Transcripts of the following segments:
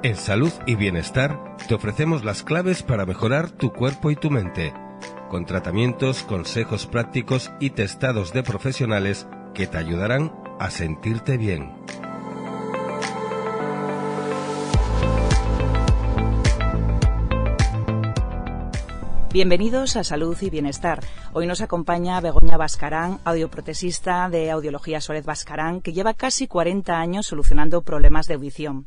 En Salud y Bienestar te ofrecemos las claves para mejorar tu cuerpo y tu mente, con tratamientos, consejos prácticos y testados de profesionales que te ayudarán a sentirte bien. Bienvenidos a Salud y Bienestar. Hoy nos acompaña Begoña Bascarán, audioprotesista de Audiología Suárez Bascarán, que lleva casi 40 años solucionando problemas de audición.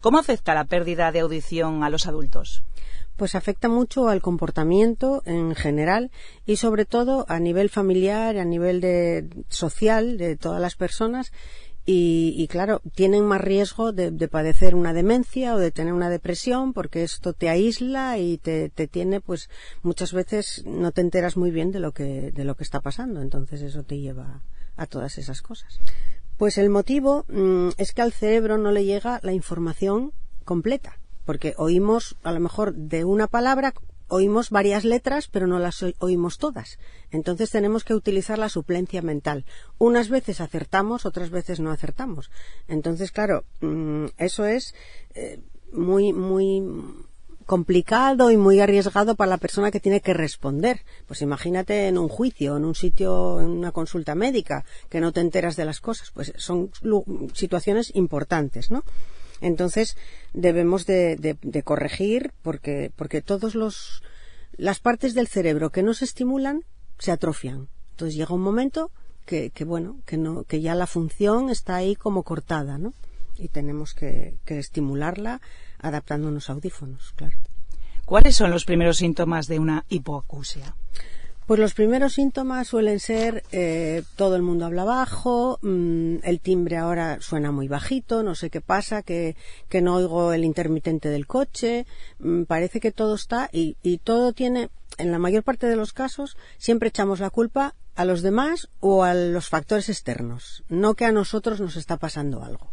¿Cómo afecta la pérdida de audición a los adultos? Pues afecta mucho al comportamiento en general y sobre todo a nivel familiar, a nivel de social de todas las personas y, claro, tienen más riesgo de, padecer una demencia o de tener una depresión porque esto te aísla y te, tiene, pues muchas veces no te enteras muy bien de lo que, de lo que está pasando. Entonces eso te lleva a todas esas cosas. Pues el motivo mm, es que al cerebro no le llega la información completa porque oímos a lo mejor de una palabra oímos varias letras, pero no las oímos todas. Entonces tenemos que utilizar la suplencia mental. Unas veces acertamos, otras veces no acertamos. Entonces, claro, mm, eso es eh, muy, muy complicado y muy arriesgado para la persona que tiene que responder. Pues imagínate en un juicio, en un sitio, en una consulta médica, que no te enteras de las cosas. Pues son situaciones importantes, ¿no? Entonces debemos de, corregir porque, porque todos los las partes del cerebro que no se estimulan se atrofian. Entonces llega un momento que, bueno, que no, que ya la función está ahí como cortada, ¿no? Y tenemos que, que estimularla adaptando unos audífonos, claro. ¿Cuáles son los primeros síntomas de una hipoacusia? Pues los primeros síntomas suelen ser eh, todo el mundo habla bajo, mm, el timbre ahora suena muy bajito, no sé qué pasa, que, que no oigo el intermitente del coche, mm, parece que todo está y, y todo tiene, en la mayor parte de los casos, siempre echamos la culpa a los demás o a los factores externos, no que a nosotros nos está pasando algo.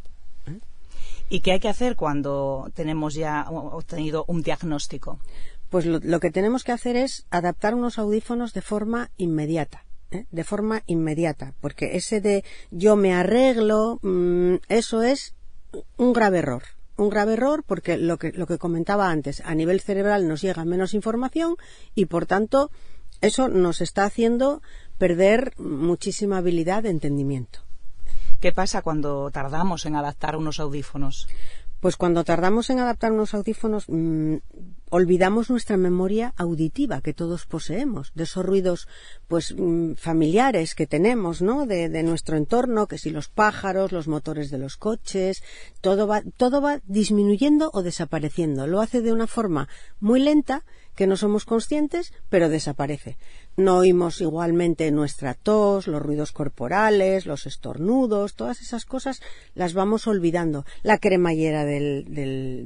¿Y qué hay que hacer cuando tenemos ya obtenido un diagnóstico? pues lo, que tenemos que hacer es adaptar unos audífonos de forma inmediata. ¿eh? De forma inmediata, porque ese de yo me arreglo, mm, eso es un grave error. Un grave error porque lo que, lo que comentaba antes, a nivel cerebral nos llega menos información y por tanto eso nos está haciendo perder muchísima habilidad de entendimiento. ¿Qué pasa cuando tardamos en adaptar unos audífonos? Pues cuando tardamos en adaptar unos audífonos, mm, olvidamos nuestra memoria auditiva que todos poseemos, de esos ruidos pues mm, familiares que tenemos, ¿no? De, de, nuestro entorno, que si los pájaros, los motores de los coches, todo va, todo va disminuyendo o desapareciendo. Lo hace de una forma muy lenta que no somos conscientes, pero desaparece. No oímos igualmente nuestra tos, los ruidos corporales, los estornudos, todas esas cosas las vamos olvidando. La cremallera del,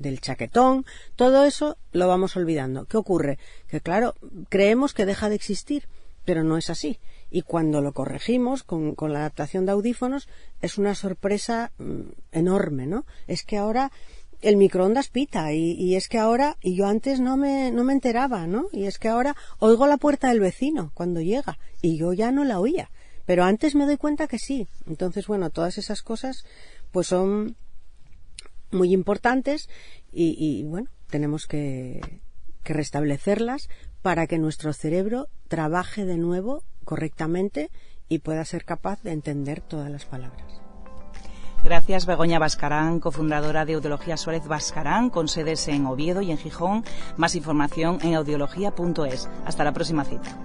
del, chaquetón, todo eso lo vamos olvidando. ¿Qué ocurre? Que claro, creemos que deja de existir, pero no es así. Y cuando lo corregimos con, con la adaptación de audífonos, es una sorpresa mm, enorme, ¿no? Es que ahora el microondas pita y, es que ahora, y yo antes no me, no me enteraba, ¿no? Y es que ahora oigo la puerta del vecino cuando llega y yo ya no la oía. Pero antes me doy cuenta que sí. Entonces, bueno, todas esas cosas pues son muy importantes y, y bueno, tenemos que, que restablecerlas para que nuestro cerebro trabaje de nuevo correctamente y pueda ser capaz de entender todas las palabras. Gracias, Begoña Bascarán, cofundadora de Audiología Suárez Bascarán, con sedes en Oviedo y en Gijón. Más información en audiología.es. Hasta la próxima cita.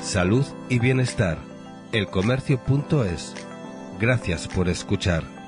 Salud y bienestar. Elcomercio.es. Gracias por escuchar.